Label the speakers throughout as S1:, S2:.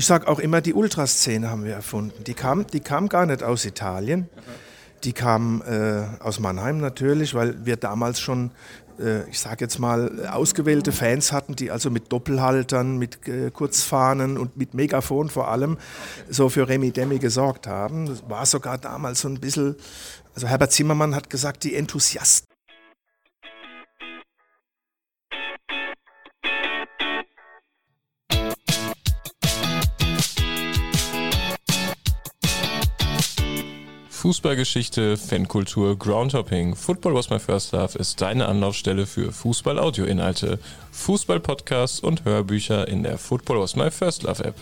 S1: Ich sage auch immer, die Ultraszene haben wir erfunden. Die kam, die kam gar nicht aus Italien. Die kam äh, aus Mannheim natürlich, weil wir damals schon, äh, ich sage jetzt mal, ausgewählte Fans hatten, die also mit Doppelhaltern, mit äh, Kurzfahnen und mit Megafon vor allem so für Remi Demi gesorgt haben. Das war sogar damals so ein bisschen, also Herbert Zimmermann hat gesagt, die Enthusiasten
S2: Fußballgeschichte, Fankultur, Groundhopping. Football was my first love ist deine Anlaufstelle für Fußball-Audio-Inhalte, Fußball-Podcasts und Hörbücher in der Football was my first love App.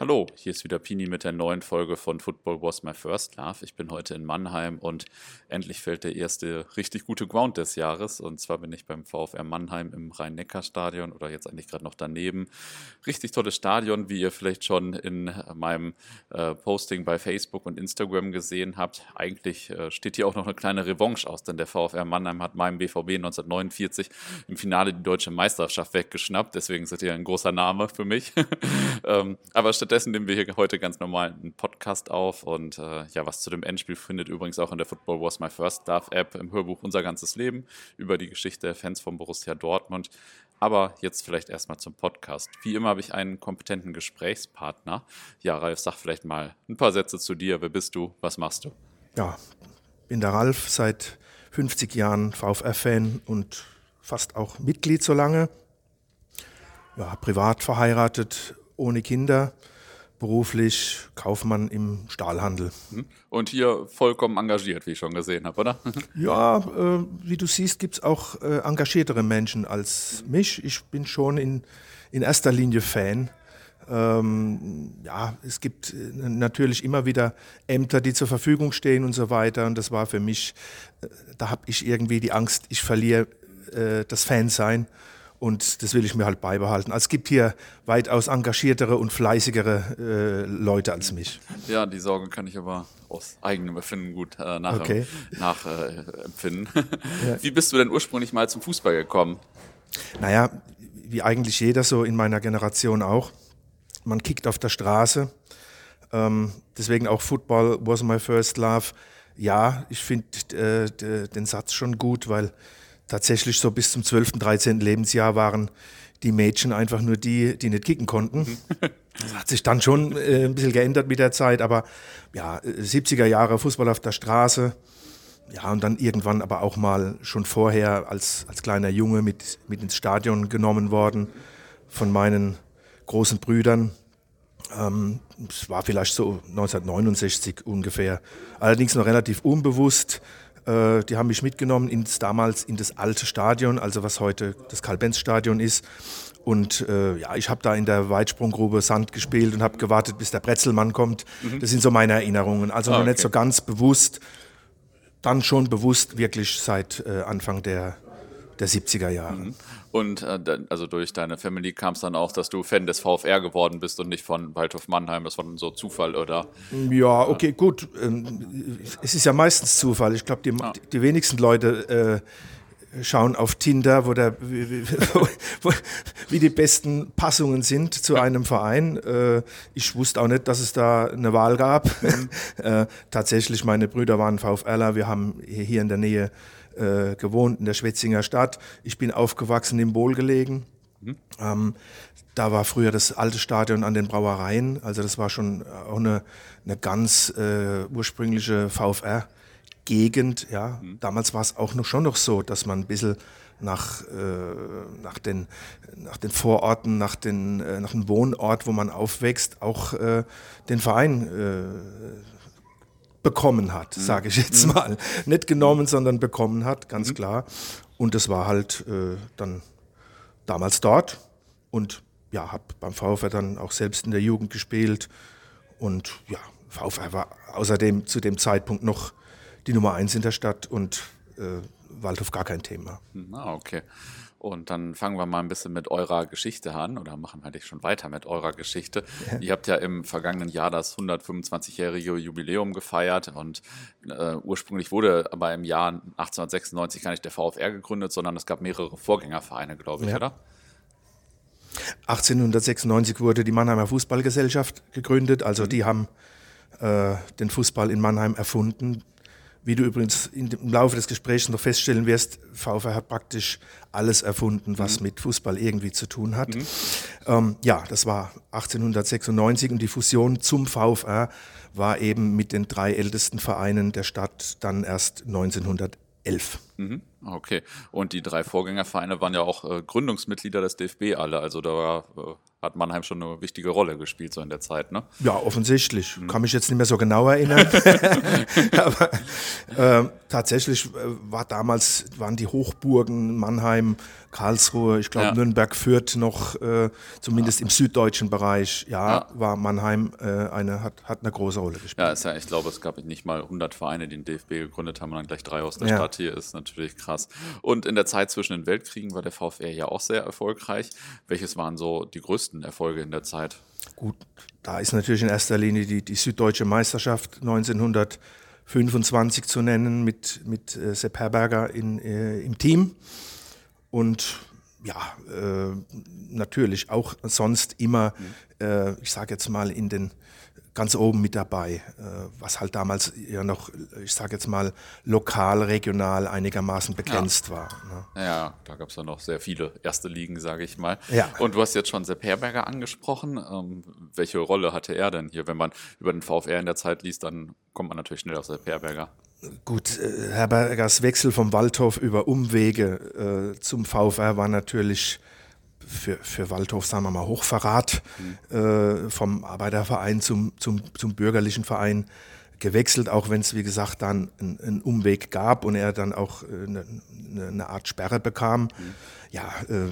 S3: Hallo, hier ist wieder Pini mit der neuen Folge von Football Was My First Love. Ich bin heute in Mannheim und endlich fällt der erste richtig gute Ground des Jahres. Und zwar bin ich beim VfR Mannheim im Rhein-Neckar-Stadion oder jetzt eigentlich gerade noch daneben. Richtig tolles Stadion, wie ihr vielleicht schon in meinem äh, Posting bei Facebook und Instagram gesehen habt. Eigentlich äh, steht hier auch noch eine kleine Revanche aus, denn der VfR Mannheim hat meinem BVB 1949 im Finale die deutsche Meisterschaft weggeschnappt. Deswegen seid ihr ein großer Name für mich. ähm, aber statt Stattdessen nehmen wir hier heute ganz normal einen Podcast auf und äh, ja, was zu dem Endspiel findet übrigens auch in der Football Was My First Love App im Hörbuch Unser ganzes Leben über die Geschichte der Fans von Borussia Dortmund. Aber jetzt vielleicht erstmal zum Podcast. Wie immer habe ich einen kompetenten Gesprächspartner. Ja, Ralf, sag vielleicht mal ein paar Sätze zu dir. Wer bist du? Was machst du?
S1: Ja, bin der Ralf, seit 50 Jahren VfR-Fan und fast auch Mitglied so lange. Ja, privat verheiratet, ohne Kinder beruflich Kaufmann im Stahlhandel.
S3: Mhm. Und hier vollkommen engagiert, wie ich schon gesehen habe, oder?
S1: ja, äh, wie du siehst, gibt es auch äh, engagiertere Menschen als mich. Ich bin schon in, in erster Linie Fan. Ähm, ja, es gibt äh, natürlich immer wieder Ämter, die zur Verfügung stehen und so weiter. Und das war für mich, äh, da habe ich irgendwie die Angst, ich verliere äh, das Fansein. Und das will ich mir halt beibehalten. Also es gibt hier weitaus engagiertere und fleißigere äh, Leute als mich.
S3: Ja, die Sorge kann ich aber aus eigenem Erfinden gut äh, nachempfinden. Okay. Äh, ja. Wie bist du denn ursprünglich mal zum Fußball gekommen?
S1: Naja, wie eigentlich jeder so in meiner Generation auch. Man kickt auf der Straße. Ähm, deswegen auch Football was my first love. Ja, ich finde äh, den Satz schon gut, weil tatsächlich so bis zum 12., 13. Lebensjahr waren die Mädchen einfach nur die, die nicht kicken konnten. Das hat sich dann schon äh, ein bisschen geändert mit der Zeit, aber ja, 70er Jahre Fußball auf der Straße. Ja, und dann irgendwann aber auch mal schon vorher als, als kleiner Junge mit, mit ins Stadion genommen worden von meinen großen Brüdern. Ähm, es war vielleicht so 1969 ungefähr. Allerdings noch relativ unbewusst. Äh, die haben mich mitgenommen ins damals in das alte Stadion, also was heute das Karl-Benz-Stadion ist. Und äh, ja, ich habe da in der Weitsprunggrube Sand gespielt und habe gewartet, bis der Bretzelmann kommt. Mhm. Das sind so meine Erinnerungen. Also ah, noch okay. nicht so ganz bewusst, dann schon bewusst wirklich seit äh, Anfang der, der 70er Jahre. Mhm.
S3: Und äh, also durch deine Family kam es dann auch, dass du Fan des VfR geworden bist und nicht von Waldhof Mannheim. Das war dann so Zufall, oder?
S1: Ja, okay, gut. Ähm, es ist ja meistens Zufall. Ich glaube, die, ja. die wenigsten Leute äh, schauen auf Tinder, wo, der, wie, wo, wie, die besten Passungen sind zu einem Verein. Äh, ich wusste auch nicht, dass es da eine Wahl gab. Mhm. äh, tatsächlich, meine Brüder waren VfRler. Wir haben hier in der Nähe äh, gewohnt in der Schwetzinger Stadt. Ich bin aufgewachsen im Bohl gelegen. Mhm. Ähm, da war früher das alte Stadion an den Brauereien. Also das war schon auch eine, eine ganz äh, ursprüngliche VfR-Gegend. Ja. Mhm. Damals war es auch noch schon noch so, dass man ein bisschen nach, äh, nach, den, nach den Vororten, nach, den, äh, nach dem Wohnort, wo man aufwächst, auch äh, den Verein äh, bekommen hat, mhm. sage ich jetzt mhm. mal. Nicht genommen, sondern bekommen hat, ganz mhm. klar. Und das war halt äh, dann damals dort und ja, habe beim VfR dann auch selbst in der Jugend gespielt und ja, VfR war außerdem zu dem Zeitpunkt noch die Nummer eins in der Stadt und äh, Waldhof gar kein Thema.
S3: Ah, okay. Und dann fangen wir mal ein bisschen mit eurer Geschichte an oder machen wir eigentlich schon weiter mit eurer Geschichte. Ja. Ihr habt ja im vergangenen Jahr das 125-jährige Jubiläum gefeiert und äh, ursprünglich wurde aber im Jahr 1896 gar nicht der VfR gegründet, sondern es gab mehrere Vorgängervereine, glaube ich, ja. oder?
S1: 1896 wurde die Mannheimer Fußballgesellschaft gegründet, also mhm. die haben äh, den Fußball in Mannheim erfunden. Wie du übrigens im Laufe des Gesprächs noch feststellen wirst, VfR hat praktisch alles erfunden, was mhm. mit Fußball irgendwie zu tun hat. Mhm. Ähm, ja, das war 1896 und die Fusion zum VfR war eben mit den drei ältesten Vereinen der Stadt dann erst 1911.
S3: Mhm. Okay. Und die drei Vorgängervereine waren ja auch äh, Gründungsmitglieder des DFB alle. Also da war, äh, hat Mannheim schon eine wichtige Rolle gespielt so in der Zeit, ne?
S1: Ja, offensichtlich. Mhm. Kann mich jetzt nicht mehr so genau erinnern. Aber äh, tatsächlich war damals, waren die Hochburgen Mannheim, Karlsruhe, ich glaube ja. Nürnberg führt noch, äh, zumindest ja. im süddeutschen Bereich, ja, ja. war Mannheim äh, eine, hat, hat eine große Rolle gespielt.
S3: Ja, ist ja, ich glaube, es gab nicht mal 100 Vereine, die den DFB gegründet haben und dann gleich drei aus der Stadt hier, ist natürlich krass. Und in der Zeit zwischen den Weltkriegen war der VfR ja auch sehr erfolgreich. Welches waren so die größten Erfolge in der Zeit?
S1: Gut, da ist natürlich in erster Linie die, die Süddeutsche Meisterschaft 1925 zu nennen mit, mit äh, Sepp Herberger in, äh, im Team. Und ja, äh, natürlich auch sonst immer, mhm. äh, ich sage jetzt mal, in den ganz oben mit dabei, äh, was halt damals ja noch, ich sage jetzt mal, lokal, regional einigermaßen begrenzt
S3: ja.
S1: war.
S3: Ne? Ja, da gab es ja noch sehr viele erste Ligen, sage ich mal. Ja. Und du hast jetzt schon Sepp Herberger angesprochen. Ähm, welche Rolle hatte er denn hier? Wenn man über den VfR in der Zeit liest, dann kommt man natürlich schnell auf Sepp Herberger.
S1: Gut, äh, Herbergers Wechsel vom Waldhof über Umwege äh, zum VfR war natürlich für, für Waldhof, sagen wir mal, Hochverrat mhm. äh, vom Arbeiterverein zum, zum, zum bürgerlichen Verein gewechselt, auch wenn es, wie gesagt, dann einen Umweg gab und er dann auch eine, äh, eine Art Sperre bekam. Mhm. Ja, äh,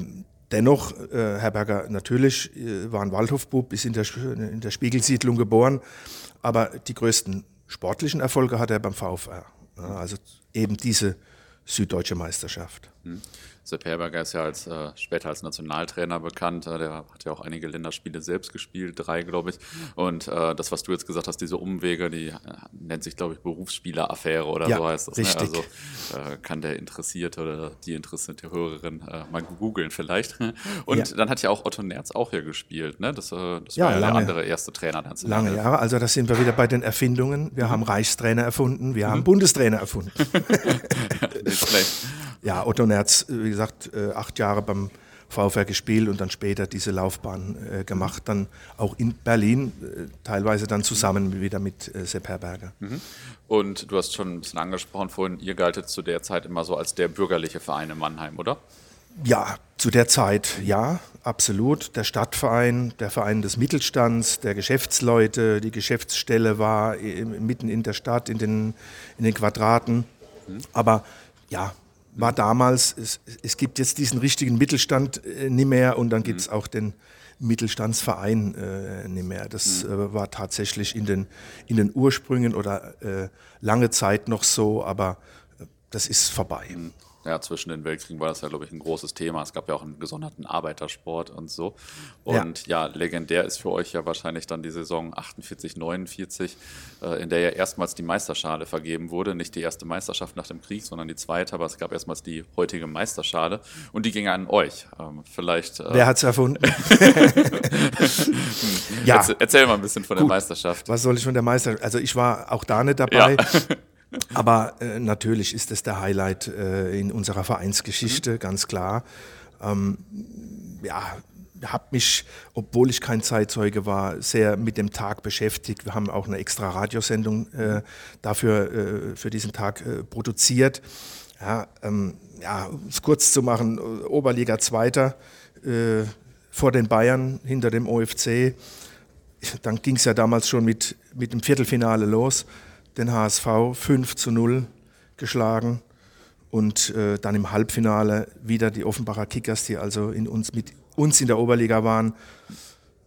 S1: dennoch, äh, Herberger natürlich äh, war ein Waldhofbub, ist in der, in der Spiegelsiedlung geboren, aber die größten sportlichen Erfolge hat er beim VfR. Also eben diese süddeutsche Meisterschaft.
S3: Hm. Sepp Herberger ist ja als, äh, später als Nationaltrainer bekannt. Äh, der hat ja auch einige Länderspiele selbst gespielt, drei, glaube ich. Und äh, das, was du jetzt gesagt hast, diese Umwege, die äh, nennt sich, glaube ich, Berufsspieleraffäre oder
S1: ja,
S3: so heißt das.
S1: Ne? Richtig.
S3: Ne? Also äh, kann der Interessierte oder die interessierte Hörerin mal googeln vielleicht. Und ja. dann hat ja auch Otto Nerz auch hier gespielt. Ne? Das, das ja, war ja lange, der andere erste Trainer.
S1: Lange Jahre. Also da sind wir wieder bei den Erfindungen. Wir mhm. haben Reichstrainer erfunden, wir mhm. haben Bundestrainer erfunden. ja, nicht schlecht. Ja, Otto Nerz, wie gesagt, äh, acht Jahre beim VfR gespielt und dann später diese Laufbahn äh, gemacht, dann auch in Berlin, äh, teilweise dann zusammen wieder mit äh, Sepp Herberger. Mhm.
S3: Und du hast schon ein bisschen angesprochen vorhin, ihr galtet zu der Zeit immer so als der bürgerliche Verein in Mannheim, oder?
S1: Ja, zu der Zeit ja, absolut. Der Stadtverein, der Verein des Mittelstands, der Geschäftsleute, die Geschäftsstelle war mitten in der Stadt, in den, in den Quadraten. Mhm. Aber ja, war damals, es, es gibt jetzt diesen richtigen Mittelstand äh, nicht mehr und dann gibt es mhm. auch den Mittelstandsverein äh, nicht mehr. Das mhm. äh, war tatsächlich in den, in den Ursprüngen oder äh, lange Zeit noch so, aber äh, das ist vorbei.
S3: Ja, zwischen den Weltkriegen war das ja, glaube ich, ein großes Thema. Es gab ja auch einen gesonderten Arbeitersport und so. Und ja, ja legendär ist für euch ja wahrscheinlich dann die Saison 48, 49, äh, in der ja erstmals die Meisterschale vergeben wurde. Nicht die erste Meisterschaft nach dem Krieg, sondern die zweite, aber es gab erstmals die heutige Meisterschale und die ging an euch. Ähm, vielleicht.
S1: Äh Wer hat es erfunden?
S3: ja. Erzähl, erzähl, mal ein bisschen von Gut. der Meisterschaft.
S1: Was soll ich von der Meisterschaft? Also ich war auch da nicht dabei. Ja. Aber äh, natürlich ist es der Highlight äh, in unserer Vereinsgeschichte, mhm. ganz klar. Ähm, ja, habe mich, obwohl ich kein Zeitzeuge war, sehr mit dem Tag beschäftigt. Wir haben auch eine extra Radiosendung äh, dafür äh, für diesen Tag äh, produziert. Ja, ähm, ja, um es kurz zu machen, Oberliga Zweiter äh, vor den Bayern hinter dem OFC. Dann ging es ja damals schon mit, mit dem Viertelfinale los den HSV 5 zu 0 geschlagen und äh, dann im Halbfinale wieder die Offenbacher Kickers, die also in uns, mit uns in der Oberliga waren,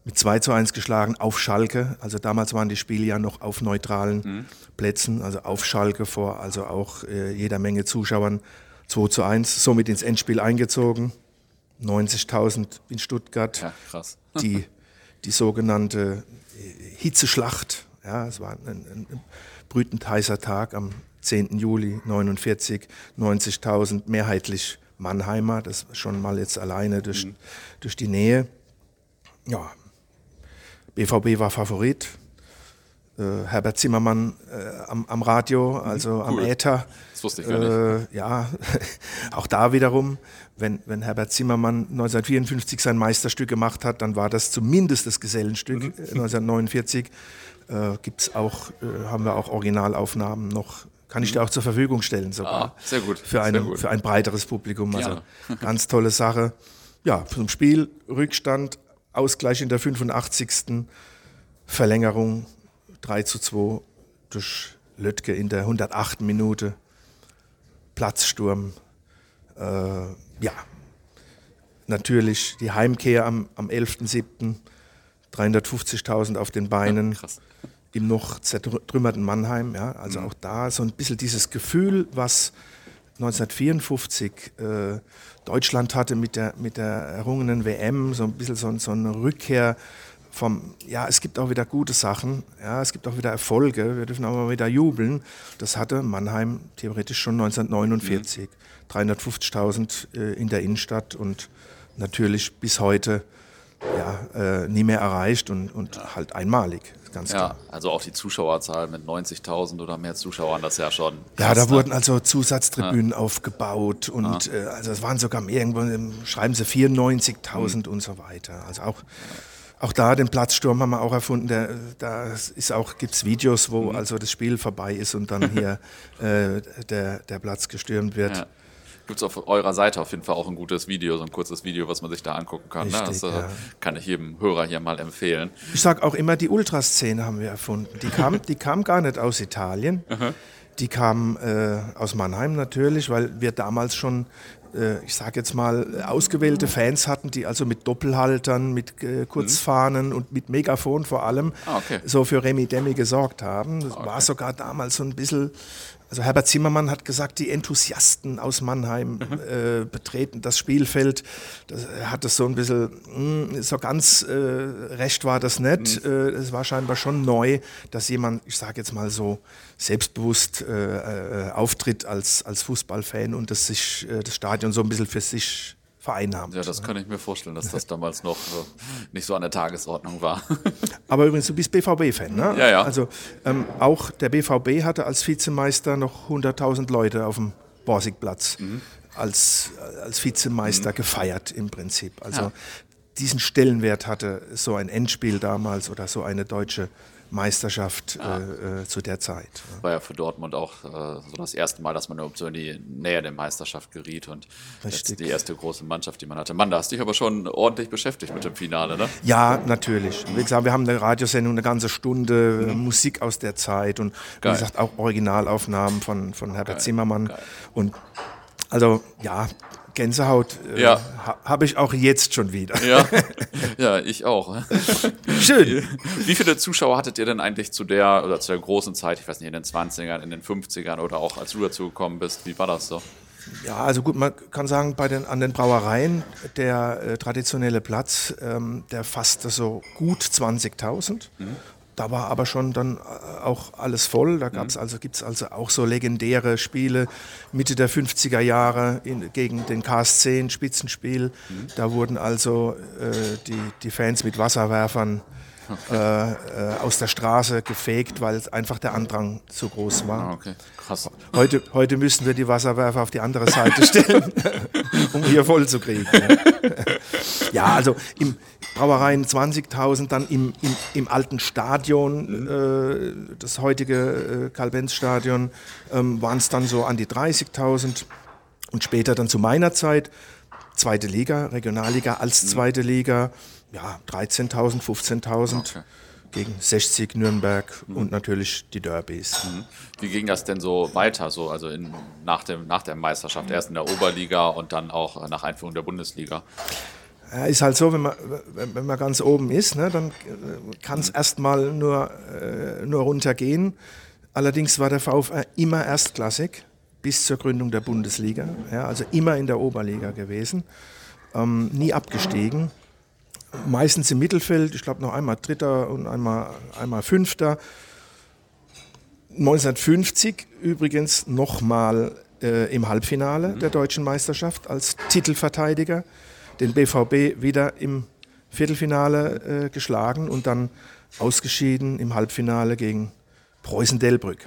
S1: mit 2 zu 1 geschlagen auf Schalke. Also damals waren die Spiele ja noch auf neutralen mhm. Plätzen, also auf Schalke vor also auch äh, jeder Menge Zuschauern 2 zu 1, somit ins Endspiel eingezogen. 90.000 in Stuttgart.
S3: Ja, krass.
S1: Die, die sogenannte äh, Hitzeschlacht. Ja, es war ein, ein, ein brütend heißer Tag am 10. Juli 49. 90.000 mehrheitlich Mannheimer. Das schon mal jetzt alleine durch, mhm. durch die Nähe. Ja, BVB war Favorit. Äh, Herbert Zimmermann äh, am, am, Radio, mhm. also cool. am Äther.
S3: Das wusste ich gar nicht.
S1: Äh, ja, auch da wiederum, wenn, wenn Herbert Zimmermann 1954 sein Meisterstück gemacht hat, dann war das zumindest das Gesellenstück. Mhm. 1949 äh, gibt's auch, äh, haben wir auch Originalaufnahmen noch. Kann ich dir auch zur Verfügung stellen sogar.
S3: Ah, sehr gut.
S1: Für, eine,
S3: sehr gut.
S1: für ein breiteres Publikum. Also ganz tolle Sache. Ja, zum Spiel, Rückstand, Ausgleich in der 85. Verlängerung 3 zu 2 durch Lötke in der 108. Minute. Platzsturm. Äh, ja, natürlich die Heimkehr am, am 11.07. 350.000 auf den Beinen. Ja, Im noch zertrümmerten Mannheim. Ja, also mhm. auch da so ein bisschen dieses Gefühl, was 1954 äh, Deutschland hatte mit der, mit der errungenen WM, so ein bisschen so, so eine Rückkehr vom, ja, es gibt auch wieder gute Sachen, ja, es gibt auch wieder Erfolge, wir dürfen auch mal wieder jubeln. Das hatte Mannheim theoretisch schon 1949. Mhm. 350.000 äh, in der Innenstadt und natürlich bis heute ja, äh, nie mehr erreicht und, und ja. halt einmalig. Ganz
S3: ja, klar. also auch die Zuschauerzahl mit 90.000 oder mehr Zuschauern, das ja schon.
S1: Krass, ja, da ne? wurden also Zusatztribünen ja. aufgebaut und äh, also es waren sogar irgendwo, schreiben sie 94.000 mhm. und so weiter. Also auch auch da den Platzsturm haben wir auch erfunden. Der, da ist auch gibt's Videos, wo mhm. also das Spiel vorbei ist und dann hier äh, der, der Platz gestürmt wird.
S3: Gibt es auf eurer Seite auf jeden Fall auch ein gutes Video, so ein kurzes Video, was man sich da angucken kann. Ne? Richtig, ne? Das äh, ja. kann ich jedem Hörer hier mal empfehlen.
S1: Ich sage auch immer, die Ultraszene haben wir erfunden. Die kam, die kam gar nicht aus Italien. Die kam äh, aus Mannheim natürlich, weil wir damals schon äh, ich sage jetzt mal, ausgewählte Fans hatten, die also mit Doppelhaltern, mit äh, Kurzfahnen mhm. und mit Megafon vor allem ah, okay. so für Remi Demi gesorgt haben. Das okay. war sogar damals so ein bisschen also Herbert Zimmermann hat gesagt, die Enthusiasten aus Mannheim mhm. äh, betreten das Spielfeld. Das, er hat das so ein bisschen, mh, hm, so ganz äh, recht war das nicht. Mhm. Äh, es war scheinbar schon neu, dass jemand, ich sage jetzt mal so, selbstbewusst äh, äh, auftritt als, als Fußballfan und das, sich, äh, das Stadion so ein bisschen für sich vereinnahmt.
S3: Ja, das kann ich mir vorstellen, dass das damals noch äh, nicht so an der Tagesordnung war.
S1: Aber übrigens, du bist BVB-Fan, ne?
S3: Ja, ja.
S1: Also ähm, auch der BVB hatte als Vizemeister noch 100.000 Leute auf dem Borsigplatz mhm. als, als Vizemeister mhm. gefeiert im Prinzip. Also ja. diesen Stellenwert hatte so ein Endspiel damals oder so eine deutsche Meisterschaft ja. äh, äh, zu der Zeit.
S3: War ja für Dortmund auch äh, so das erste Mal, dass man überhaupt so in die Nähe der Meisterschaft geriet und jetzt die erste große Mannschaft, die man hatte. Mann, da hast dich aber schon ordentlich beschäftigt mit dem Finale, ne?
S1: Ja, natürlich. Wie gesagt, wir haben eine Radiosendung, eine ganze Stunde mhm. Musik aus der Zeit und Geil. wie gesagt auch Originalaufnahmen von, von Herbert Geil. Zimmermann. Geil. Und also ja, Gänsehaut äh, ja. ha, habe ich auch jetzt schon wieder.
S3: Ja, ja ich auch.
S1: Schön.
S3: Wie viele Zuschauer hattet ihr denn eigentlich zu der oder zu der großen Zeit, ich weiß nicht, in den 20ern, in den 50ern oder auch als du dazu gekommen bist? Wie war das so?
S1: Ja, also gut, man kann sagen, bei den, an den Brauereien, der äh, traditionelle Platz, ähm, der fasste so gut 20.000. Mhm. Da war aber schon dann äh, auch alles voll. Da gab's mhm. also, gibt es also auch so legendäre Spiele Mitte der 50er Jahre in, gegen den KSC, ein Spitzenspiel. Mhm. Da wurden also äh, die, die Fans mit Wasserwerfern äh, äh, aus der Straße gefegt, weil einfach der Andrang zu groß war.
S3: Ah, okay. Krass.
S1: Heute, heute müssten wir die Wasserwerfer auf die andere Seite stellen, um hier voll zu kriegen. ja, also im Brauereien 20.000, dann im, im, im, alten Stadion, äh, das heutige äh, Karl-Benz-Stadion, ähm, waren es dann so an die 30.000 und später dann zu meiner Zeit zweite Liga, Regionalliga als mhm. zweite Liga ja, 13.000, 15.000 okay. gegen 60 Nürnberg mhm. und natürlich die Derbys. Mhm.
S3: Wie ging das denn so weiter, so also in, nach, dem, nach der Meisterschaft? Erst in der Oberliga und dann auch nach Einführung der Bundesliga?
S1: Ja, ist halt so, wenn man, wenn man ganz oben ist, ne, dann kann es mhm. erstmal nur, äh, nur runtergehen. Allerdings war der VfR immer erstklassig bis zur Gründung der Bundesliga, ja, also immer in der Oberliga gewesen, ähm, nie abgestiegen. Meistens im Mittelfeld, ich glaube noch einmal Dritter und einmal, einmal Fünfter. 1950 übrigens nochmal äh, im Halbfinale der deutschen Meisterschaft als Titelverteidiger. Den BVB wieder im Viertelfinale äh, geschlagen und dann ausgeschieden im Halbfinale gegen Preußen-Delbrück.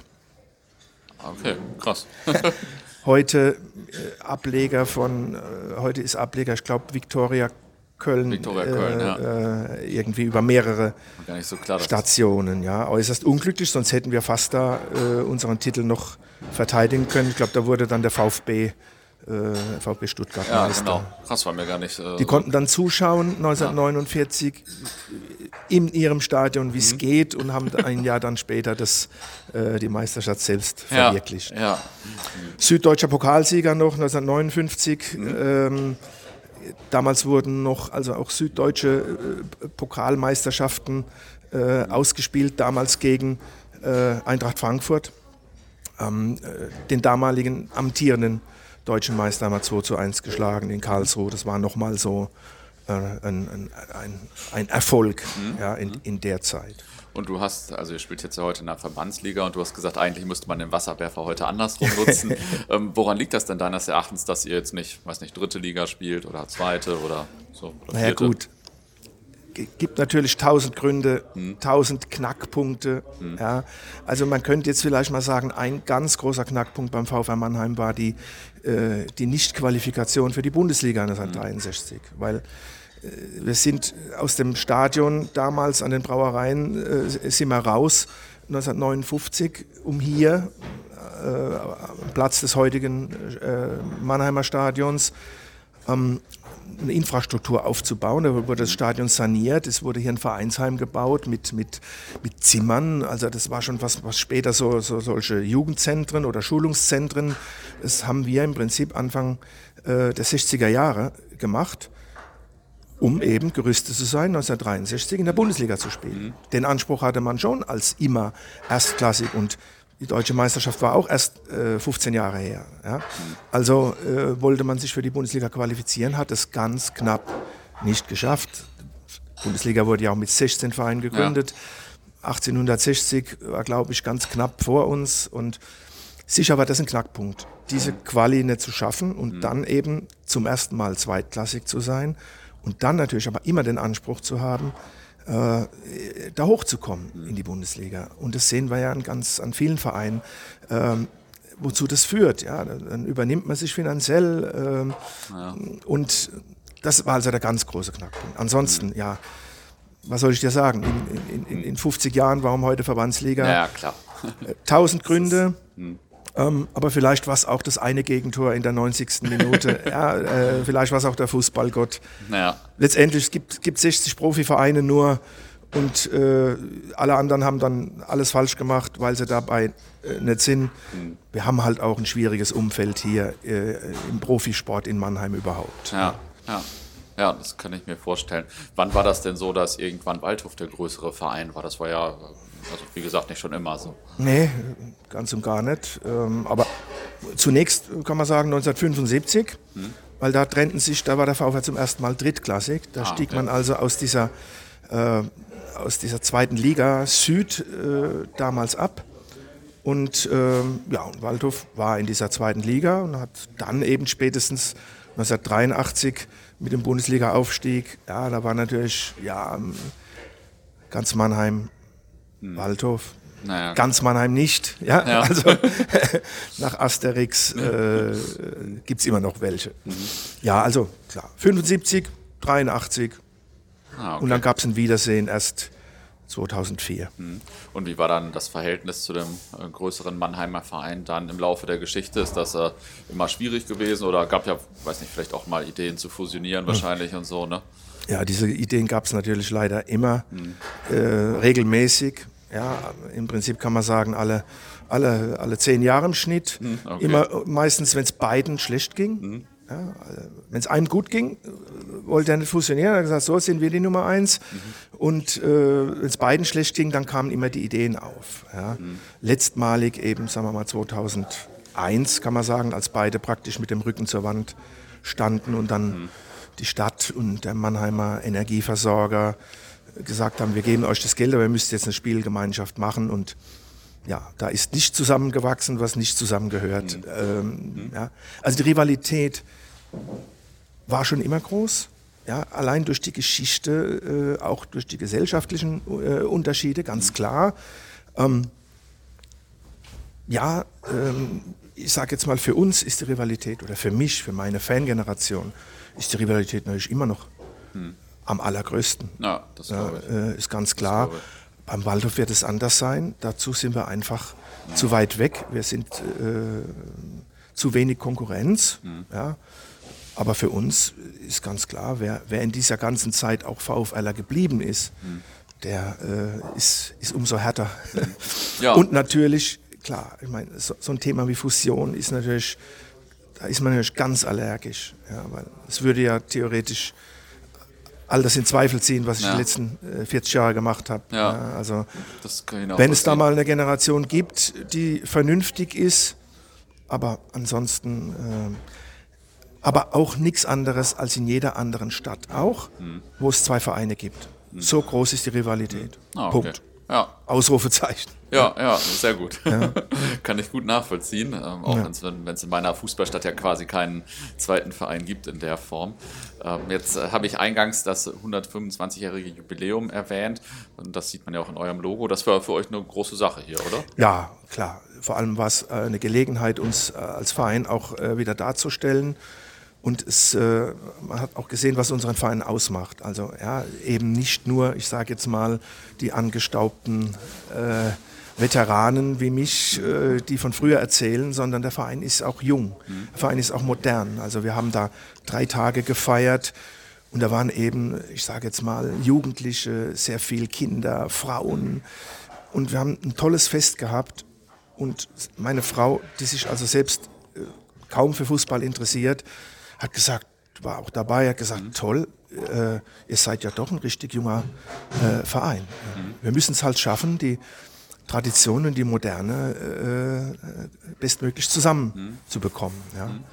S3: Okay, krass.
S1: heute äh, Ableger von, äh, heute ist Ableger, ich glaube, Viktoria Köln,
S3: Viktoria Köln
S1: äh,
S3: ja.
S1: äh, irgendwie über mehrere
S3: so klar.
S1: Stationen. Ja, äußerst unglücklich, sonst hätten wir fast da äh, unseren Titel noch verteidigen können. Ich glaube, da wurde dann der VfB, äh, VfB Stuttgart
S3: Ja,
S1: Meister.
S3: genau. Krass, war mir gar nicht. Äh,
S1: Die konnten dann zuschauen 1949 in ihrem Stadion, wie es
S3: Mhm.
S1: geht, und haben ein Jahr dann später das, äh, die Meisterschaft selbst
S3: ja,
S1: verwirklicht.
S3: Ja,
S1: Süddeutscher Pokalsieger noch 1959.
S3: Mhm.
S1: Ähm, damals wurden noch also auch süddeutsche äh, Pokalmeisterschaften äh, ausgespielt, damals gegen äh, Eintracht Frankfurt. Ähm, äh, den damaligen amtierenden deutschen Meister wir 2 zu 1 geschlagen in Karlsruhe. Das war nochmal so äh, ein, ein, ein, Erfolg
S3: Mhm.
S1: ja, in, in der Zeit.
S3: Und du hast, also ihr spielt jetzt ja heute in der Verbandsliga und du hast gesagt, eigentlich müsste man den Wasserwerfer heute andersrum nutzen. ähm, woran liegt das denn deines Erachtens, dass ihr jetzt nicht, weiß nicht, dritte Liga spielt oder zweite oder so? Oder
S1: Naja gut, G- gibt natürlich tausend Gründe,
S3: Hm.
S1: tausend Knackpunkte. Ja. Also man könnte jetzt vielleicht mal sagen, ein ganz großer Knackpunkt beim VfR Mannheim war die, äh, die Nichtqualifikation für die Bundesliga 1963, weil äh, wir sind aus dem Stadion damals an den Brauereien äh, sind wir raus 1959, um hier äh, am Platz des heutigen äh, Mannheimer Stadions. Ähm, eine Infrastruktur aufzubauen. Da wurde das Stadion saniert. Es wurde hier ein Vereinsheim gebaut mit, mit, mit Zimmern. Also das war schon was, was später so, so solche Jugendzentren oder Schulungszentren. Das haben wir im Prinzip Anfang äh, der 60er Jahre gemacht um eben gerüstet zu sein, 1963 in der Bundesliga zu spielen. Den Anspruch hatte man schon als immer erstklassig und die deutsche Meisterschaft war auch erst äh, 15 Jahre her. Ja? Also äh, wollte man sich für die Bundesliga qualifizieren, hat es ganz knapp nicht geschafft. Die Bundesliga wurde ja auch mit 16 Vereinen gegründet. 1860 war, glaube ich, ganz knapp vor uns und sicher war das ein Knackpunkt, diese Quali nicht zu schaffen und dann eben zum ersten Mal zweitklassig zu sein und dann natürlich aber immer den Anspruch zu haben, da hochzukommen in die Bundesliga. Und das sehen wir ja an ganz an vielen Vereinen, ähm, wozu das führt. Ja, dann übernimmt man sich finanziell ähm, und das war also der ganz große Knackpunkt. Ansonsten, ja, was soll ich dir sagen? In, in, in, in 50 Jahren, warum heute Verbandsliga?
S3: Ja, klar.
S1: Tausend Gründe. Ähm, aber vielleicht war es auch das eine Gegentor in der 90. Minute. ja, äh, vielleicht war es auch der Fußballgott.
S3: Naja,
S1: Letztendlich, es gibt, gibt 60 Profivereine nur und äh, alle anderen haben dann alles falsch gemacht, weil sie dabei äh, nicht sind. Wir haben halt auch ein schwieriges Umfeld hier äh, im Profisport in Mannheim überhaupt.
S3: ja, ja. Ja, das kann ich mir vorstellen. Wann war das denn so, dass irgendwann Waldhof der größere Verein war? Das war ja, also wie gesagt, nicht schon immer so.
S1: Nee, ganz und gar nicht. Ähm, aber zunächst kann man sagen 1975, weil da trennten sich, da war der VfR zum ersten Mal drittklassig. Da
S3: Ah,
S1: stieg
S3: okay.
S1: man also aus dieser, äh, aus dieser zweiten Liga Süd äh, damals ab. Und ähm, ja, und Waldhof war in dieser zweiten Liga und hat dann eben spätestens 1983 mit dem Bundesliga-Aufstieg, ja, da war natürlich ja, ähm, ganz Mannheim, Waldhof,
S3: Naja,
S1: Ganz Mannheim nicht. Ja?
S3: Ja.
S1: Also nach Asterix äh, gibt es immer noch welche. Ja, also klar. 75, 83
S3: ah, okay.
S1: und dann gab es ein Wiedersehen erst 2004.
S3: Und wie war dann das Verhältnis zu dem äh, größeren Mannheimer Verein dann im Laufe der Geschichte? Ist das äh, immer schwierig gewesen oder gab ja, weiß nicht, vielleicht auch mal Ideen zu fusionieren wahrscheinlich und so, ne?
S1: Ja, diese Ideen gab es natürlich leider immer äh, regelmäßig. Ja, im Prinzip kann man sagen, alle, alle, alle zehn Jahre im Schnitt.
S3: okay.
S1: Immer meistens, wenn es beiden schlecht ging. Ja, wenn es einem gut ging, wollte er nicht fusionieren. Er hat gesagt, so sind wir die Nummer eins. Und äh, wenn es beiden schlecht ging, dann kamen immer die Ideen auf. Ja. Letztmalig eben, sagen wir mal 2000. eins, kann man sagen, als beide praktisch mit dem Rücken zur Wand standen und dann mhm. die Stadt und der Mannheimer Energieversorger gesagt haben, wir geben euch das Geld, aber ihr müsst jetzt eine Spielgemeinschaft machen und ja, da ist nicht zusammengewachsen, was nicht zusammengehört. Mhm. Ähm, mhm. ja. Also die Rivalität war schon immer groß. Ja, allein durch die Geschichte, äh, auch durch die gesellschaftlichen äh, Unterschiede, ganz mhm. klar. Ähm, ja, ähm, ich sage jetzt mal, für uns ist die Rivalität, oder für mich, für meine Fangeneration, ist die Rivalität natürlich immer noch hm. Am allergrößten.
S3: Ja, das ja,
S1: äh, ist ganz klar. Beim Waldhof wird es anders sein. Dazu sind wir einfach ja. zu weit weg. Wir sind äh, zu wenig Konkurrenz. Mhm. Ja. Aber für uns ist ganz klar, wer, wer in dieser ganzen Zeit auch VfLer geblieben ist, mhm. der äh, ist, ist umso härter. Mhm. Ja. Und natürlich, klar, ich meine, so, so, ein Thema wie Fusion ist natürlich, da ist man natürlich ganz allergisch. Ja, weil es würde ja theoretisch all das in Zweifel ziehen, was ich ja. die letzten äh, 40 Jahre gemacht habe. Ja. Also, wenn es da mal eine Generation gibt, die vernünftig ist, aber ansonsten, äh, aber auch nichts anderes als in jeder anderen Stadt auch, mhm. wo es zwei Vereine gibt. Mhm. So groß ist die Rivalität. Ah, okay. Punkt. Ja. Ausrufezeichen.
S3: Ja, ja, sehr gut. Ja. Kann ich gut nachvollziehen, ähm, auch ja. wenn es in meiner Fußballstadt ja quasi keinen zweiten Verein gibt in der Form. Ähm, jetzt äh, habe ich eingangs das 125-jährige Jubiläum erwähnt und das sieht man ja auch in eurem Logo. Das war für euch eine große Sache hier, oder?
S1: Ja, klar. Vor allem war es äh, eine Gelegenheit, uns äh, als Verein auch äh, wieder darzustellen. Und es, äh, man hat auch gesehen, was unseren Verein ausmacht. Also ja, eben nicht nur, ich sage jetzt mal, die angestaubten äh, Veteranen wie mich, äh, die von früher erzählen, sondern der Verein ist auch jung. Mhm. Der Verein ist auch modern. Also wir haben da drei Tage gefeiert und da waren eben, ich sage jetzt mal, Jugendliche, sehr viel Kinder, Frauen. Und wir haben ein tolles Fest gehabt. Und meine Frau, die sich also selbst äh, kaum für Fußball interessiert, hat gesagt, war auch dabei, hat gesagt, mhm. toll, äh, ihr seid ja doch ein richtig junger äh, Verein. Mhm. Wir müssen es halt schaffen, die Tradition und die Moderne äh, bestmöglich zusammenzubekommen. Mhm. Ja. Mhm.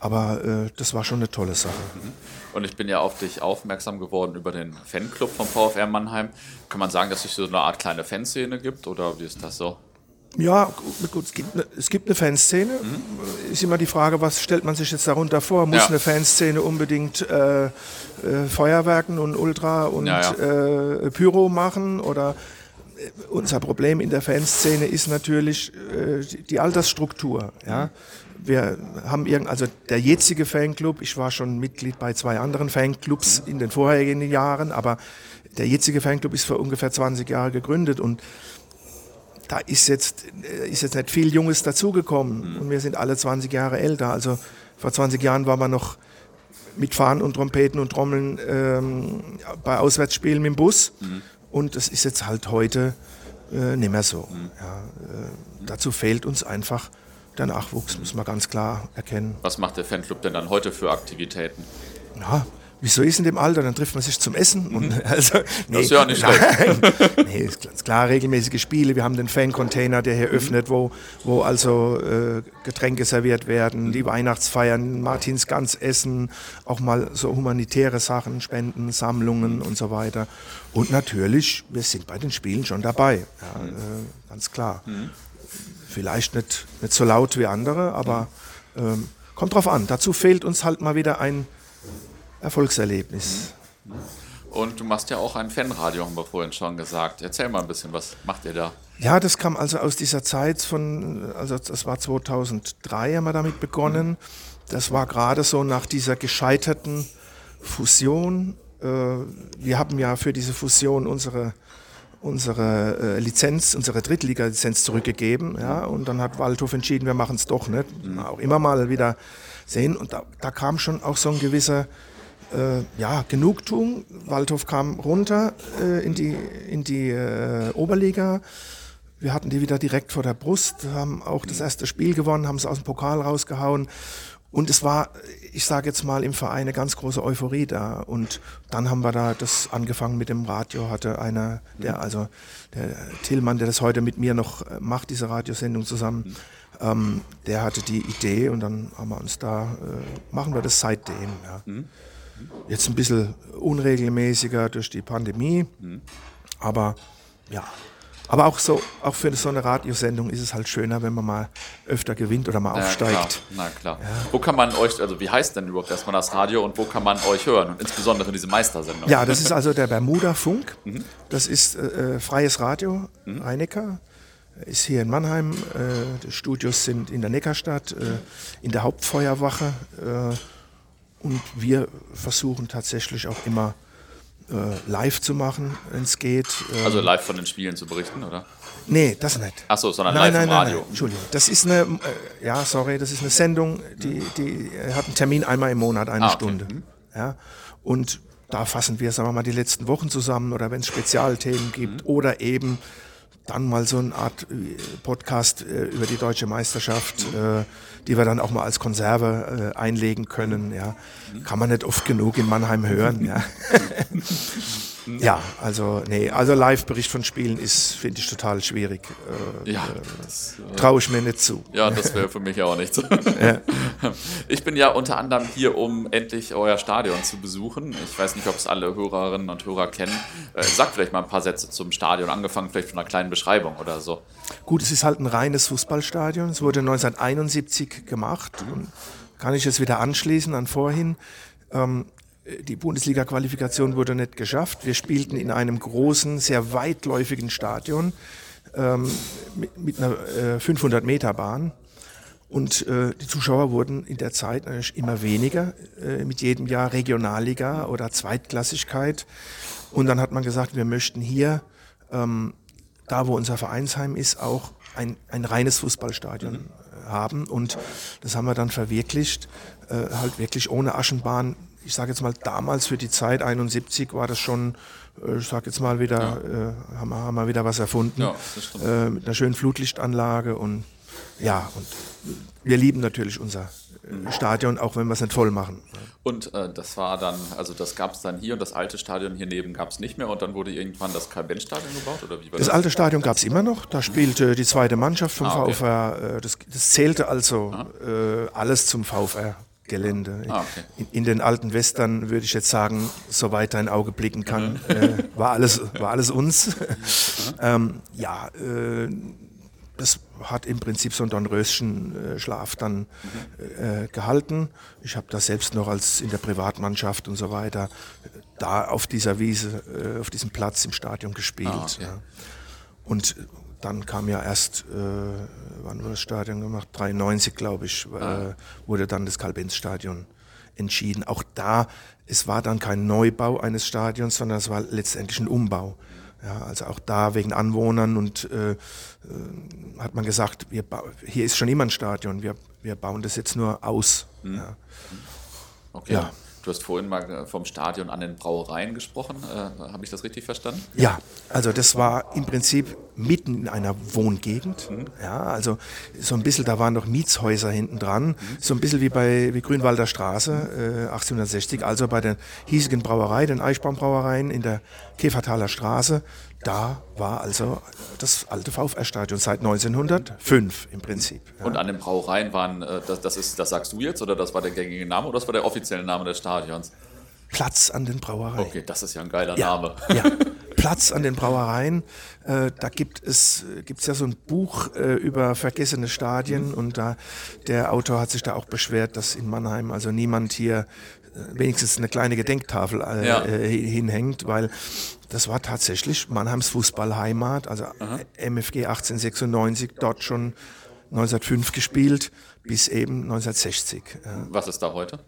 S1: Aber äh, das war schon eine tolle Sache. Mhm.
S3: Und ich bin ja auf dich aufmerksam geworden über den Fanclub vom VfR Mannheim. Kann man sagen, dass es so eine Art kleine Fanszene gibt oder wie ist das so?
S1: Ja, gut, es gibt eine, es gibt eine Fanszene. Mhm. Ist immer die Frage, was stellt man sich jetzt darunter vor? Muss ja. eine Fanszene unbedingt äh, äh, Feuerwerken und Ultra und ja, ja. Äh, Pyro machen oder unser Problem in der Fanszene ist natürlich äh, die Altersstruktur. Ja? Wir haben irgend, also der jetzige Fanclub, ich war schon Mitglied bei zwei anderen Fanclubs in den vorherigen Jahren, aber der jetzige Fanclub ist vor ungefähr 20 Jahren gegründet und da ist jetzt, äh, ist jetzt nicht viel Junges dazugekommen und wir sind alle 20 Jahre älter. Also vor 20 Jahren war man noch mit Fahnen und Trompeten und Trommeln ähm, bei Auswärtsspielen mit dem Bus. Mhm. Und das ist jetzt halt heute äh, nicht mehr so. Mhm. Ja, äh, dazu fehlt uns einfach der Nachwuchs, muss man ganz klar erkennen.
S3: Was macht der Fanclub denn dann heute für Aktivitäten?
S1: Ja, wieso ist in dem Alter? Dann trifft man sich zum Essen. Und,
S3: mhm. also, nee, das ist ja nicht schlecht.
S1: nee, ist ganz klar, regelmäßige Spiele. Wir haben den Fan-Container, der hier mhm. öffnet, wo, wo also äh, Getränke serviert werden, mhm. die Weihnachtsfeiern, Martins Gans essen, auch mal so humanitäre Sachen, Spenden, Sammlungen und so weiter. Und natürlich, wir sind bei den Spielen schon dabei, ja, mhm. äh, ganz klar. Mhm. Vielleicht nicht, nicht so laut wie andere, aber ähm, kommt drauf an. Dazu fehlt uns halt mal wieder ein Erfolgserlebnis.
S3: Und du machst ja auch ein Fanradio, haben wir vorhin schon gesagt. Erzähl mal ein bisschen, was macht ihr da?
S1: Ja, das kam also aus dieser Zeit von, also das war 2003 haben wir damit begonnen. Das war gerade so nach dieser gescheiterten Fusion. Äh, wir haben ja für diese Fusion unsere, unsere äh, Lizenz, unsere Drittliga-Lizenz zurückgegeben. Ja, und dann hat Waldhof entschieden, wir machen es doch nicht. Mhm. Auch immer mal wieder sehen. Und da, da kam schon auch so ein gewisser äh, ja, Genugtuung. Waldhof kam runter äh, in die, in die äh, Oberliga. Wir hatten die wieder direkt vor der Brust, haben auch das erste Spiel gewonnen, haben es aus dem Pokal rausgehauen. Und es war, ich sage jetzt mal, im Verein eine ganz große Euphorie da. Und dann haben wir da das angefangen mit dem Radio, hatte einer, der, also der Tillmann, der das heute mit mir noch äh, macht, diese Radiosendung zusammen, ähm, der hatte die Idee und dann haben wir uns da, äh, machen wir das seitdem. Ja. Mhm. Jetzt ein bisschen unregelmäßiger durch die Pandemie, mhm. aber ja, aber auch so, auch für so eine Radiosendung ist es halt schöner, wenn man mal öfter gewinnt oder mal aufsteigt.
S3: Na klar. Na klar. Ja. Wo kann man euch, also wie heißt denn überhaupt erstmal das Radio und wo kann man euch hören? Und insbesondere diese Meistersendung.
S1: Ja, das ist also der Bermuda Funk. Mhm. Das ist äh, äh freies Radio, mhm. Reinecker. Ist hier in Mannheim. Äh, die Studios sind in der Neckarstadt, äh, in der Hauptfeuerwache. Äh, und wir versuchen tatsächlich auch immer äh, live zu machen, wenn es geht.
S3: Ähm, also live von den Spielen zu berichten, oder?
S1: Nee, das nicht.
S3: Achso, sondern nein, live nein, im Radio. Nein,
S1: Entschuldigung. Das ist eine, äh, ja, sorry, das ist eine Sendung, die, die hat einen Termin einmal im Monat, eine ah, okay. Stunde. Mhm. Ja, und da fassen wir, sagen wir mal, die letzten Wochen zusammen oder wenn es Spezialthemen gibt mhm. oder eben dann mal so eine Art äh, Podcast äh, über die deutsche Meisterschaft, äh, die wir dann auch mal als Konserve einlegen können. Ja. Kann man nicht oft genug in Mannheim hören. Ja. Ja, also nee, also Live-Bericht von Spielen ist, finde ich, total schwierig.
S3: Äh, ja, das
S1: äh, traue ich mir nicht zu.
S3: Ja, das wäre für mich auch nicht so. Ja. Ich bin ja unter anderem hier, um endlich euer Stadion zu besuchen. Ich weiß nicht, ob es alle Hörerinnen und Hörer kennen. Äh, sagt vielleicht mal ein paar Sätze zum Stadion, angefangen vielleicht von einer kleinen Beschreibung oder so.
S1: Gut, es ist halt ein reines Fußballstadion. Es wurde 1971 gemacht. Und kann ich es wieder anschließen an vorhin. Ähm, die Bundesliga-Qualifikation wurde nicht geschafft. Wir spielten in einem großen, sehr weitläufigen Stadion ähm, mit, mit, einer äh, 500-Meter-Bahn. Und äh, die Zuschauer wurden in der Zeit natürlich immer weniger, äh, mit jedem Jahr Regionalliga oder Zweitklassigkeit. Und dann hat man gesagt, wir möchten hier, ähm, da wo unser Vereinsheim ist, auch ein, ein reines Fußballstadion mhm. haben. Und das haben wir dann verwirklicht, äh, halt wirklich ohne Aschenbahn ich sage jetzt mal, damals für die Zeit 71 war das schon, äh, ich sage jetzt mal wieder, ja. äh, haben, wir, haben wir wieder was erfunden. Ja, äh, mit einer schönen Flutlichtanlage und ja, und wir lieben natürlich unser äh, Stadion, auch wenn wir es nicht voll machen.
S3: Und äh, das war dann, also das gab es dann hier und das alte Stadion hier neben gab es nicht mehr und dann wurde irgendwann das Karl-Benz-Stadion gebaut oder wie war
S1: das? Das alte Stadion gab es immer noch, da spielte die zweite Mannschaft vom ah, okay. VfR, äh, das, das, zählte also äh, alles zum VfR. Gelände. Ah, okay. in, in, den alten Western würde ich jetzt sagen, soweit dein Auge blicken kann, mhm. äh, war, alles, war alles uns. ähm, ja, äh, das hat im Prinzip so einen Dornröschen-Schlaf dann mhm. äh, gehalten. Ich habe das selbst noch als in der Privatmannschaft und so weiter da auf dieser Wiese, äh, auf diesem Platz im Stadion gespielt. Ah, okay. ja. Und dann kam ja erst, äh, wann wurde das Stadion gemacht? 93, glaube ich, äh, ah. wurde dann das Karl-Benz-Stadion entschieden. Auch da, es war dann kein Neubau eines Stadions, sondern es war letztendlich ein Umbau. Ja, also auch da wegen Anwohnern und äh, äh hat man gesagt, wir hier ist schon immer ein Stadion, wir, wir bauen das jetzt nur aus. Mhm. Ja.
S3: Okay. Ja. Du hast vorhin mal äh, vom Stadion an den Brauereien gesprochen. Äh, Habe ich das richtig verstanden?
S1: Ja, also das war im Prinzip mitten in einer Wohngegend. Mhm. Ja, also so ein bisschen, da waren noch Mietshäuser hinten dran. Mhm. So ein bisschen wie bei wie Grünwalder Straße äh, 1860. Also bei der hiesigen Brauerei, den Eichbaumbrauereien in der Käfertaler Straße. Da war also das alte VfR-Stadion seit 1905 im Prinzip.
S3: Ja. Und an den Brauereien waren, äh, das, das, ist, das sagst du jetzt, oder das war der gängige Name oder das war der offizielle Name des Stadions?
S1: Platz an den Brauereien.
S3: Okay, das ist ja ein geiler ja, Name.
S1: Ja, Platz an den Brauereien. Äh, da gibt es gibt's ja so ein Buch äh, über vergessene Stadien mhm. und da der Autor hat sich da auch beschwert, dass in Mannheim also niemand hier wenigstens eine kleine Gedenktafel äh, ja. Äh, hinhängt, weil das war tatsächlich Mannheims Fußballheimat, also Aha. MFG 1896, dort schon 1905 gespielt bis eben 1960.
S3: Was ist da heute?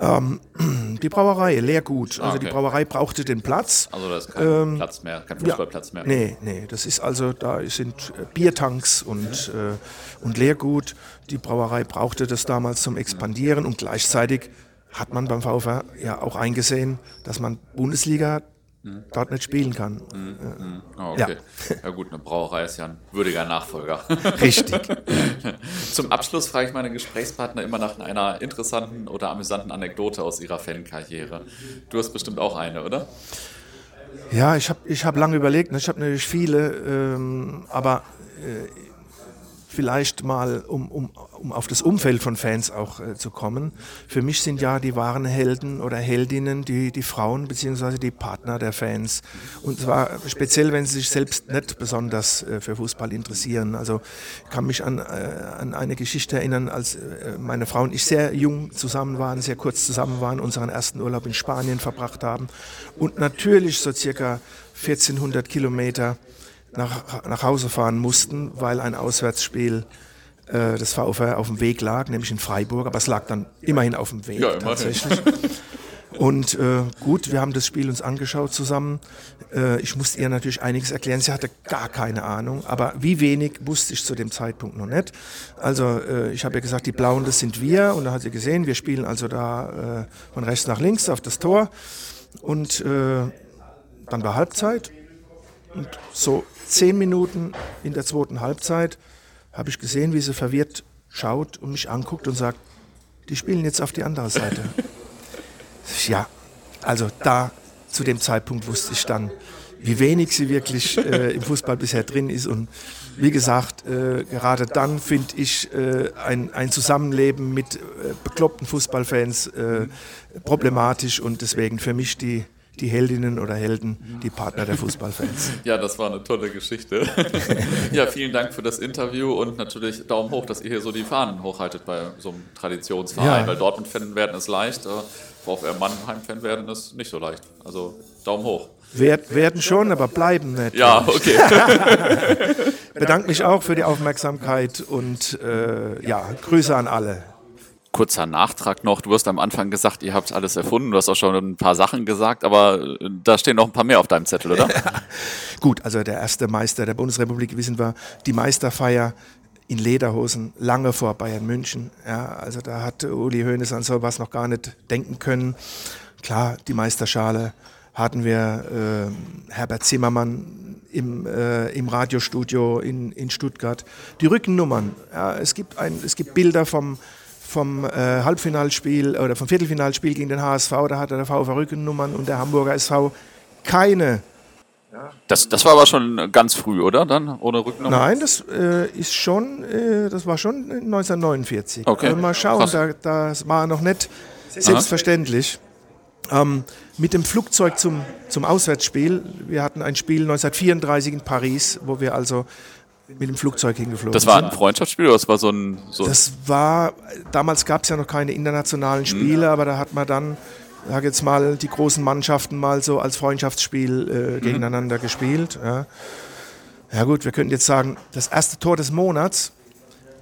S1: Ähm, die Brauerei, Leergut. Ah, also okay. die Brauerei brauchte den Platz.
S3: Also da ist kein ähm, Platz mehr, kein Fußballplatz
S1: ja, mehr. Nee, nee, das ist also, da sind Biertanks und, äh, und Leergut. Die Brauerei brauchte das damals zum Expandieren und gleichzeitig hat man beim VfR ja auch eingesehen, dass man Bundesliga mhm. dort nicht spielen kann.
S3: Mhm. Oh, okay. Ja. ja. gut, eine Brauerei ist ja ein würdiger Nachfolger.
S1: Richtig.
S3: Zum Abschluss frage ich meine Gesprächspartner immer nach einer interessanten oder amüsanten Anekdote aus ihrer Fankarriere. Du hast bestimmt auch eine, oder?
S1: Ja, ich habe ich hab lange überlegt. Ich habe natürlich viele, ähm, aber äh, vielleicht mal, um, um, um auf das Umfeld von Fans auch äh, zu kommen. Für mich sind ja die wahren Helden oder Heldinnen die, die Frauen bzw. die Partner der Fans. Und zwar speziell, wenn sie sich selbst nicht besonders äh, für Fußball interessieren. Also ich kann mich an, äh, an eine Geschichte erinnern, als äh, meine Frau und ich sehr jung zusammen waren, sehr kurz zusammen waren, unseren ersten Urlaub in Spanien verbracht haben. Und natürlich so circa 1400 Kilometer nach, nach Hause fahren mussten, weil ein Auswärtsspiel äh, des VfR auf dem Weg lag, nämlich in Freiburg, aber es lag dann immerhin auf dem Weg ja, tatsächlich. Und äh, gut, wir haben das Spiel uns angeschaut zusammen. Äh, ich musste ihr natürlich einiges erklären. Sie hatte gar keine Ahnung, aber wie wenig wusste ich zu dem Zeitpunkt noch nicht. Also äh, ich habe ihr gesagt, die Blauen, das sind wir. Und da hat sie gesehen, wir spielen also da äh, von rechts nach links auf das Tor. Und äh, dann war Halbzeit. Und so zehn Minuten in der zweiten Halbzeit habe ich gesehen, wie sie verwirrt schaut und mich anguckt und sagt, die spielen jetzt auf die andere Seite. ja, also da zu dem Zeitpunkt wusste ich dann, wie wenig sie wirklich äh, im Fußball bisher drin ist. Und wie gesagt, äh, gerade dann finde ich äh, ein, ein, Zusammenleben mit äh, bekloppten Fußballfans äh, problematisch und deswegen für mich die die Heldinnen oder Helden, die Partner der Fußballfans.
S3: Ja, das war eine tolle Geschichte. ja, vielen Dank für das Interview und natürlich Daumen hoch, dass ihr hier so die Fahnen hochhaltet bei so einem Traditionsverein, ja. weil Dortmund-Fan werden ist leicht, VfR Mannheim-Fan werden ist nicht so leicht. Also Daumen hoch.
S1: Werd, werden schon, aber bleiben nicht.
S3: Ja, okay.
S1: Bedanke mich auch für die Aufmerksamkeit und äh, ja, Grüße an alle
S3: kurzer Nachtrag noch. Du hast am Anfang gesagt, ihr habt alles erfunden. Du hast auch schon ein paar Sachen gesagt, aber äh, da stehen noch ein paar mehr auf deinem Zettel, oder?
S1: Gut, also der erste Meister der Bundesrepublik, wissen wir, die Meisterfeier in Lederhosen lange vor Bayern München. Ja, also da hat Uli Hoeneß an sowas noch gar nicht denken können. Klar, die Meisterschale hatten wir äh, Herbert Zimmermann im, äh, im Radiostudio in, in Stuttgart. Die Rückennummern, ja, es, gibt ein, es gibt Bilder vom vom äh, Halbfinalspiel oder vom Viertelfinalspiel gegen den HSV, da hatte der VfR Rückennummern und der Hamburger SV keine.
S3: Das, das war aber schon ganz früh, oder? Dann ohne Rückennummer?
S1: Nein, das äh, ist schon, äh, das war schon 1949. Okay. Also mal schauen, da, das war noch nicht selbstverständlich. Ähm, mit dem Flugzeug zum, zum Auswärtsspiel. Wir hatten ein Spiel 1934 in Paris, wo wir also mit dem Flugzeug hingeflogen
S3: Das war ein Freundschaftsspiel oder das war so ein. So
S1: das war, damals gab es ja noch keine internationalen Spiele, mhm. aber da hat man dann, sag jetzt mal, die großen Mannschaften mal so als Freundschaftsspiel äh, mhm. gegeneinander gespielt. Ja. ja, gut, wir könnten jetzt sagen, das erste Tor des Monats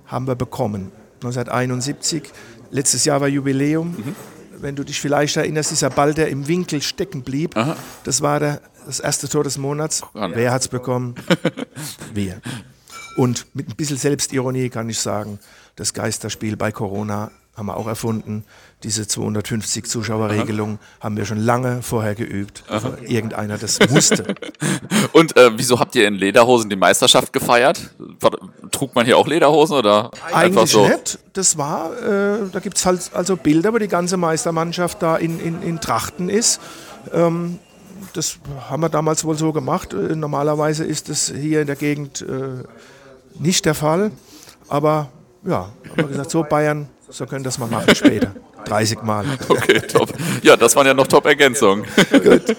S1: haben wir bekommen. 1971. Letztes Jahr war Jubiläum. Mhm. Wenn du dich vielleicht erinnerst, dieser Ball, der im Winkel stecken blieb, Aha. das war der, das erste Tor des Monats. Wer hat es bekommen? wir. Und mit ein bisschen Selbstironie kann ich sagen, das Geisterspiel bei Corona haben wir auch erfunden. Diese 250 Zuschauerregelung Aha. haben wir schon lange vorher geübt. Also irgendeiner das musste.
S3: Und äh, wieso habt ihr in Lederhosen die Meisterschaft gefeiert? Trug man hier auch Lederhosen oder
S1: Eigentlich so? nicht. Das war, äh, da gibt es halt also Bilder, wo die ganze Meistermannschaft da in, in, in Trachten ist. Ähm, das haben wir damals wohl so gemacht. Äh, normalerweise ist das hier in der Gegend äh, nicht der Fall. Aber ja, haben wir gesagt, so Bayern, so können das mal machen später. 30 Mal.
S3: Okay, top. Ja, das waren ja noch Top-Ergänzungen. Gut.